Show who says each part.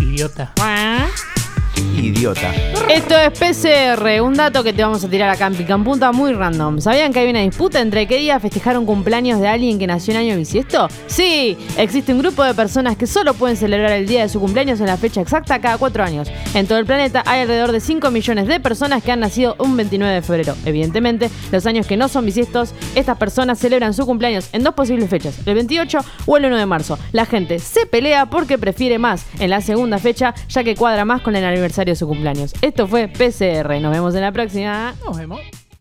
Speaker 1: Idiota.
Speaker 2: Idiota.
Speaker 3: Esto es PCR, un dato que te vamos a tirar acá en Picampunta muy random. ¿Sabían que hay una disputa entre qué día festejar un cumpleaños de alguien que nació en año bisiesto? Sí, existe un grupo de personas que solo pueden celebrar el día de su cumpleaños en la fecha exacta cada cuatro años. En todo el planeta hay alrededor de 5 millones de personas que han nacido un 29 de febrero. Evidentemente, los años que no son bisiestos, estas personas celebran su cumpleaños en dos posibles fechas, el 28 o el 1 de marzo. La gente se pelea porque prefiere más en la segunda fecha, ya que cuadra más con el aniversario cumpleaños. Esto fue PCR. Nos vemos en la próxima.
Speaker 1: Nos vemos.